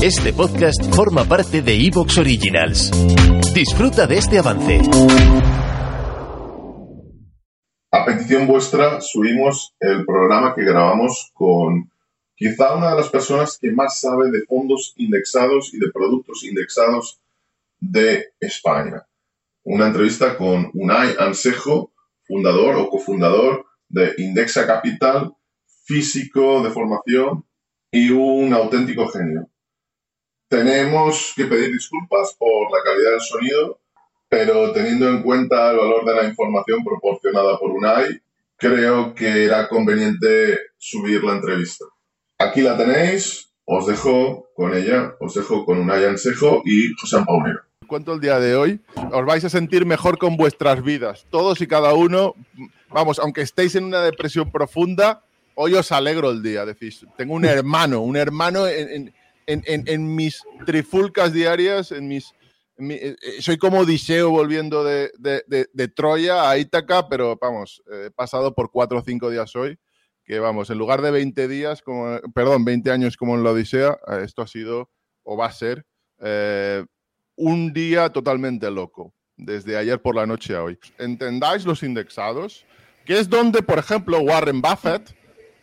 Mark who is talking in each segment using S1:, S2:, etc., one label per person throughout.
S1: Este podcast forma parte de Evox Originals. Disfruta de este avance.
S2: A petición vuestra subimos el programa que grabamos con quizá una de las personas que más sabe de fondos indexados y de productos indexados de España. Una entrevista con Unai Ansejo, fundador o cofundador de Indexa Capital, físico de formación y un auténtico genio. Tenemos que pedir disculpas por la calidad del sonido, pero teniendo en cuenta el valor de la información proporcionada por UNAI, creo que era conveniente subir la entrevista. Aquí la tenéis, os dejo con ella, os dejo con Unai Ansejo y José Paunero.
S3: Cuento el día de hoy, os vais a sentir mejor con vuestras vidas, todos y cada uno. Vamos, aunque estéis en una depresión profunda, hoy os alegro el día. Decís, tengo un hermano, un hermano en, en, mis trifulcas diarias, en mis... Eh, eh, soy como Odiseo volviendo de, de, Troya a Ítaca, pero vamos, he pasado por cuatro o cinco días hoy, que vamos, en lugar de 20 días, como, perdón, 20 años como en la Odisea, eh, esto ha sido o va a ser un día totalmente loco, desde ayer por la noche a hoy. Entendáis los indexados, que es donde, por ejemplo, Warren Buffett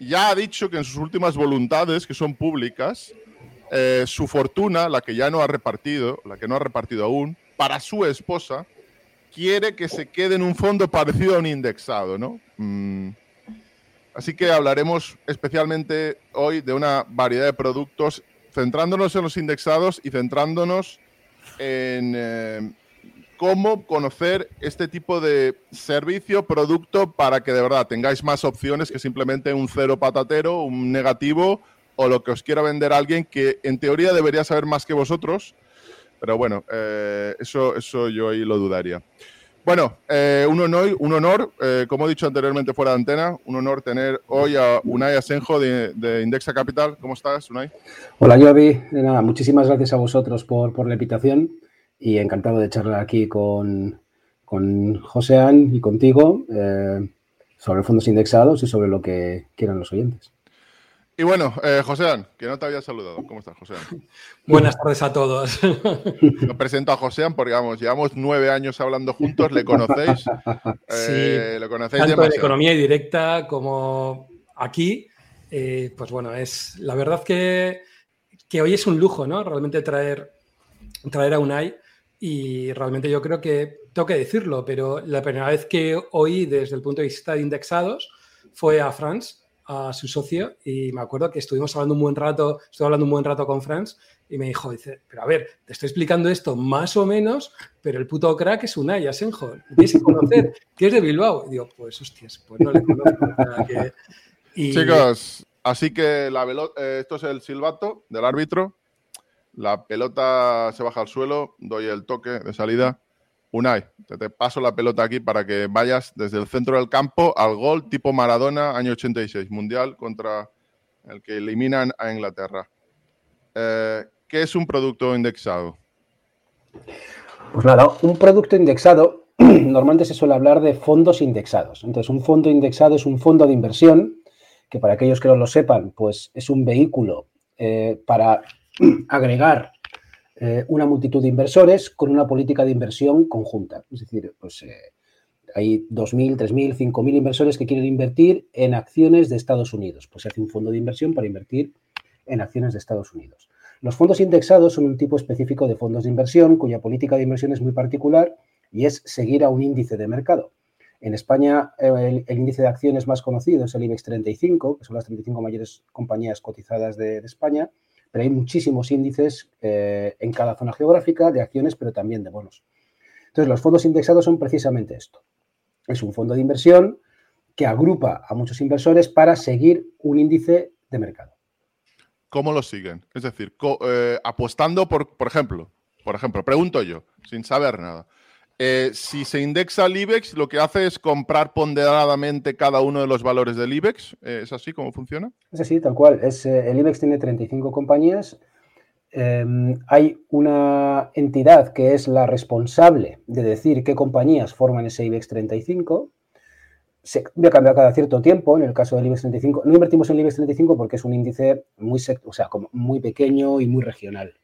S3: ya ha dicho que en sus últimas voluntades, que son públicas, eh, su fortuna, la que ya no ha repartido, la que no ha repartido aún, para su esposa, quiere que se quede en un fondo parecido a un indexado, ¿no? Mm. Así que hablaremos especialmente hoy de una variedad de productos, centrándonos en los indexados y centrándonos en eh, cómo conocer este tipo de servicio, producto, para que de verdad tengáis más opciones que simplemente un cero patatero, un negativo o lo que os quiera vender alguien que en teoría debería saber más que vosotros, pero bueno, eh, eso, eso yo ahí lo dudaría. Bueno, eh, un honor, un honor eh, como he dicho anteriormente fuera de antena, un honor tener hoy a Unai Asenjo de, Indexa Capital. ¿Cómo estás, Unai?
S4: Hola, Jovi. Nada, muchísimas gracias a vosotros por, por la invitación y encantado de charlar aquí con, con Josean y contigo sobre fondos indexados y sobre lo que quieran los oyentes.
S3: Y bueno, eh, Joséan, que no te había saludado. ¿Cómo estás, Joséan?
S5: Buenas tardes a todos.
S3: Lo presento a Joséan porque, vamos, llevamos nueve años hablando juntos, le conocéis.
S5: Eh, sí, lo conocéis tanto en economía directa como aquí. Eh, pues bueno, es la verdad que, que, hoy es un lujo, ¿no? Realmente traer, traer a Unai y realmente yo creo que tengo que decirlo, pero la primera vez que oí desde el punto de vista de indexados fue a France a su socio y me acuerdo que estuvimos hablando un buen rato, estuve hablando un buen rato con Franz y me dijo, dice, pero a ver, te estoy explicando esto más o menos, pero el puto crack es Unai Asenjo, tienes que conocer, que es de Bilbao. Y digo, pues hostias, pues no le conozco.
S3: Chicos, así que la eh, esto es el silbato del árbitro, la pelota se baja al suelo, doy el toque de salida Unai, te, paso la pelota aquí para que vayas desde el centro del campo al gol tipo Maradona, año 86, mundial contra el que eliminan a Inglaterra. Eh, ¿Qué es un producto indexado?
S4: Pues nada, un producto indexado, normalmente se suele hablar de fondos indexados. Entonces, un fondo indexado es un fondo de inversión, que para aquellos que no lo sepan, pues es un vehículo eh, para agregar eh, una multitud de inversores con una política de inversión conjunta. Es decir, pues eh, hay 2.000, 3.000, 5.000 inversores que quieren invertir en acciones de Estados Unidos. Pues se hace un fondo de inversión para invertir en acciones de Estados Unidos. Los fondos indexados son un tipo específico de fondos de inversión cuya política de inversión es muy particular y es seguir a un índice de mercado. En España, el, índice de acciones más conocido es el IBEX 35, que son las 35 mayores compañías cotizadas de España, pero hay muchísimos índices eh, en cada zona geográfica de acciones, pero también de bonos. Entonces, los fondos indexados son precisamente esto. Es un fondo de inversión que agrupa a muchos inversores para seguir un índice de mercado.
S3: ¿Cómo lo siguen? Es decir, eh, apostando por, por ejemplo, por ejemplo, pregunto yo, sin saber nada. Eh, si se indexa el IBEX, lo que hace es comprar ponderadamente cada uno de los valores del IBEX. Eh, ¿Es así como funciona?
S4: Es así, tal cual. Eh, el IBEX tiene 35 compañías. Em, hay una entidad que es la responsable de decir qué compañías forman ese IBEX 35. se cambia cada cierto tiempo, en el caso del IBEX 35. No invertimos en el IBEX 35 porque es un índice muy, o sea, muy pequeño y muy regional.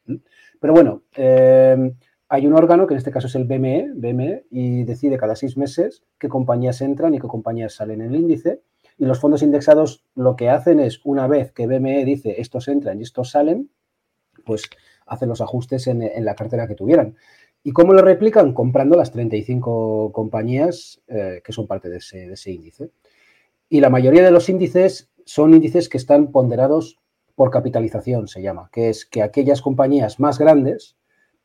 S4: Pero bueno, eh, hay un órgano, que en este caso es el BME, BME, y decide cada seis meses qué compañías entran y qué compañías salen en el índice. Y los fondos indexados lo que hacen es, una vez que BME dice estos entran y estos salen, pues hacen los ajustes en, la cartera que tuvieran. ¿Y cómo lo replican? Comprando las 35 compañías eh, que son parte de ese, índice. Y la mayoría de los índices son índices que están ponderados por capitalización, se llama, que es que aquellas compañías más grandes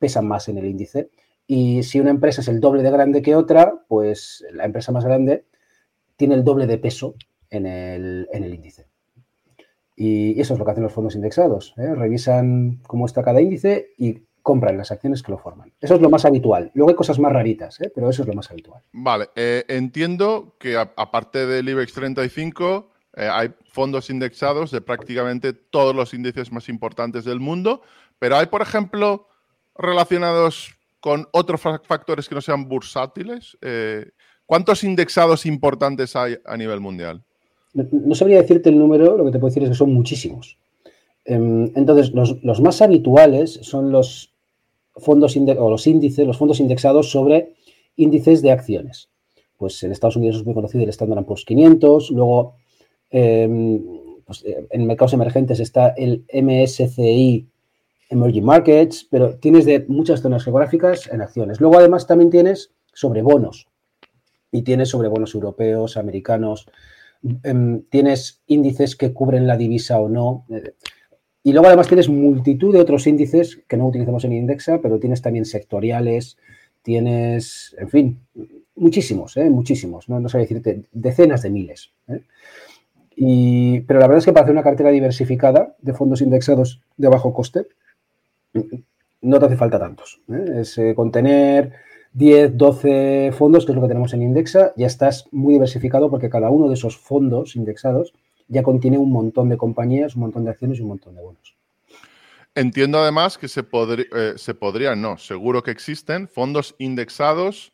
S4: pesan más en el índice. Y si una empresa es el doble de grande que otra, pues la empresa más grande tiene el doble de peso en el, índice. Y eso es lo que hacen los fondos indexados. ¿eh? Revisan cómo está cada índice y compran las acciones que lo forman. Eso es lo más habitual. Luego hay cosas más raritas, ¿eh? pero eso es lo más habitual.
S3: Vale, eh, entiendo que aparte del IBEX 35 eh, hay fondos indexados de prácticamente todos los índices más importantes del mundo, pero hay, por ejemplo, relacionados con otros factores que no sean bursátiles. ¿Cuántos indexados importantes hay a nivel mundial?
S4: No, sabría decirte el número, lo que te puedo decir es que son muchísimos. Em, entonces, los, más habituales son los fondos o los índices, los fondos indexados sobre índices de acciones. Pues en Estados Unidos es muy conocido el Standard Poor's 500, luego em, pues, eh, en mercados emergentes está el MSCI Emerging Markets, pero tienes de muchas zonas geográficas en acciones. Luego además también tienes sobre bonos y tienes sobre bonos europeos, americanos, em, tienes índices que cubren la divisa o no. Y luego además tienes multitud de otros índices que no utilizamos en Indexa, pero tienes también sectoriales, tienes, en fin, muchísimos, ¿eh? muchísimos, no, no sé decirte, decenas de miles. ¿eh? Y, pero la verdad es que para hacer una cartera diversificada de fondos indexados de bajo coste, no te hace falta tantos. ¿eh? Es contener 10, 12 fondos, que es lo que tenemos en Indexa, ya estás muy diversificado porque cada uno de esos fondos indexados ya contiene un montón de compañías, un montón de acciones y un montón de bonos.
S3: Entiendo además que se, eh, se podrían, no, seguro que existen fondos indexados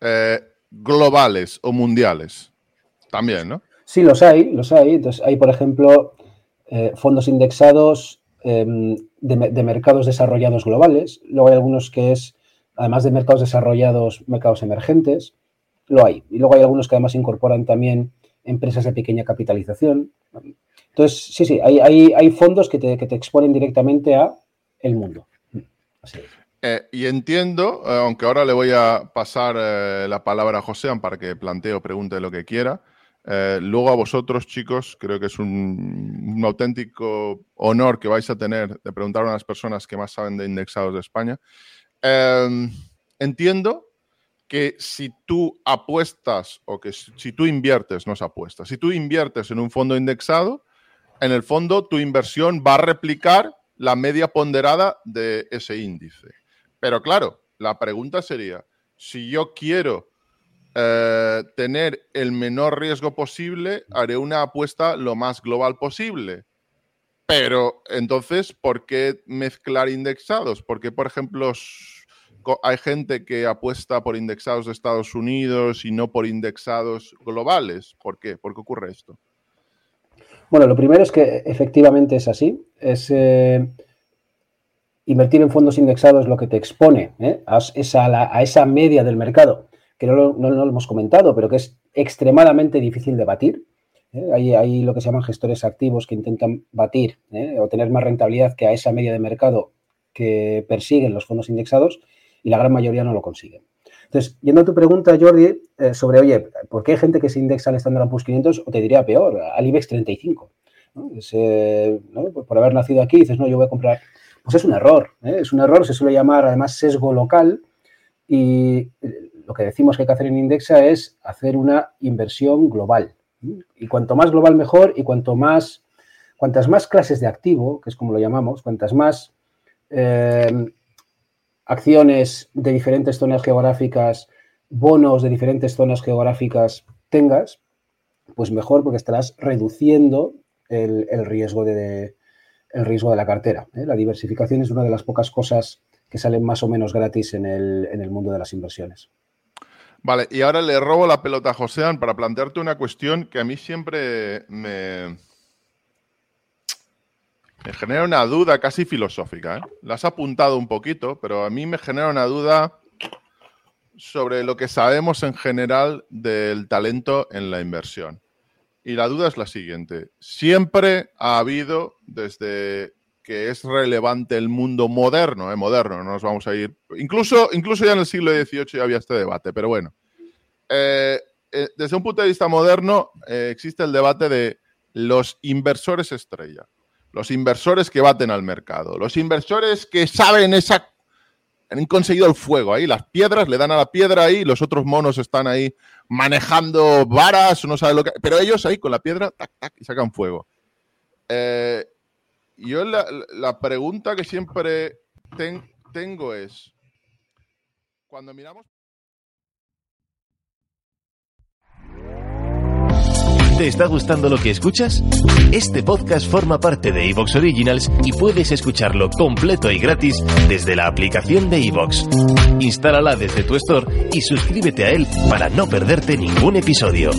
S3: eh, globales o mundiales. También, ¿no?
S4: Sí, los hay, los hay. Entonces, hay, por ejemplo, eh, fondos indexados em, de, mercados desarrollados globales. Luego hay algunos que es, además de mercados desarrollados, mercados emergentes. Lo hay. Y luego hay algunos que además incorporan también empresas de pequeña capitalización. Entonces, sí, sí, hay, hay, fondos que te, exponen directamente a el mundo.
S3: Eh, y entiendo, eh, aunque ahora le voy a pasar eh, la palabra a José para que plantee o pregunte lo que quiera. Luego a vosotros, chicos, creo que es un, auténtico honor que vais a tener de preguntar a las personas que más saben de indexados de España. entiendo que si tú apuestas o que si tú inviertes, no es apuesta, si tú inviertes en un fondo indexado, en el fondo tu inversión va a replicar la media ponderada de ese índice. Pero claro, la pregunta sería, si yo quiero eh, tener el menor riesgo posible, haré una apuesta lo más global posible. Pero entonces, ¿por qué mezclar indexados? Porque, por ejemplo, hay gente que apuesta por indexados de Estados Unidos y no por indexados globales. ¿Por qué? ¿Por qué ocurre esto?
S4: Bueno, lo primero es que efectivamente es así. Es, eh, invertir en fondos indexados lo que te expone ¿eh? a, esa, media del mercado, que no lo, hemos comentado, pero que es extremadamente difícil de batir. ¿eh? Hay, lo que se llaman gestores activos que intentan batir o tener más rentabilidad que a esa media de mercado que persiguen los fondos indexados y la gran mayoría no lo consiguen. Entonces, yendo a tu pregunta, Jordi, eh, sobre, oye, ¿por qué hay gente que se indexa al Standard Poor's 500 o te diría peor, al IBEX 35? Eh, por haber nacido aquí, dices, no, yo voy a comprar. Pues es un error, ¿eh? es un error, se suele llamar además sesgo local y lo que decimos que hay que hacer en Indexa es hacer una inversión global. Y cuanto más global mejor y cuanto más, cuantas más clases de activo, que es como lo llamamos, cuantas más acciones de diferentes zonas geográficas, bonos de diferentes zonas geográficas tengas, pues mejor porque estarás reduciendo el, riesgo, de, el riesgo de la cartera. ¿eh? La diversificación es una de las pocas cosas que salen más o menos gratis en el, mundo de las inversiones.
S3: Vale, y ahora le robo la pelota a Josean para plantearte una cuestión que a mí siempre me, me genera una duda casi filosófica. ¿eh? La has apuntado un poquito, pero a mí me genera una duda sobre lo que sabemos en general del talento en la inversión. Y la duda es la siguiente. Siempre ha habido, desde que es relevante el mundo moderno, ¿eh? moderno, no nos vamos a ir. Incluso, incluso ya en el siglo XVIII ya había este debate, pero bueno. Eh, eh, desde un punto de vista moderno, eh, existe el debate de los inversores estrella, los inversores que baten al mercado, los inversores que saben esa. Han conseguido el fuego ahí, las piedras, le dan a la piedra ahí, los otros monos están ahí manejando varas, no sabe lo que. Pero ellos ahí con la piedra, tac, tac, y sacan fuego. Eh, yo la, pregunta que siempre tengo es, cuando miramos...
S1: ¿Te está gustando lo que escuchas? Este podcast forma parte de Evox Originals y puedes escucharlo completo y gratis desde la aplicación de Evox. Instálala desde tu store y suscríbete a él para no perderte ningún episodio.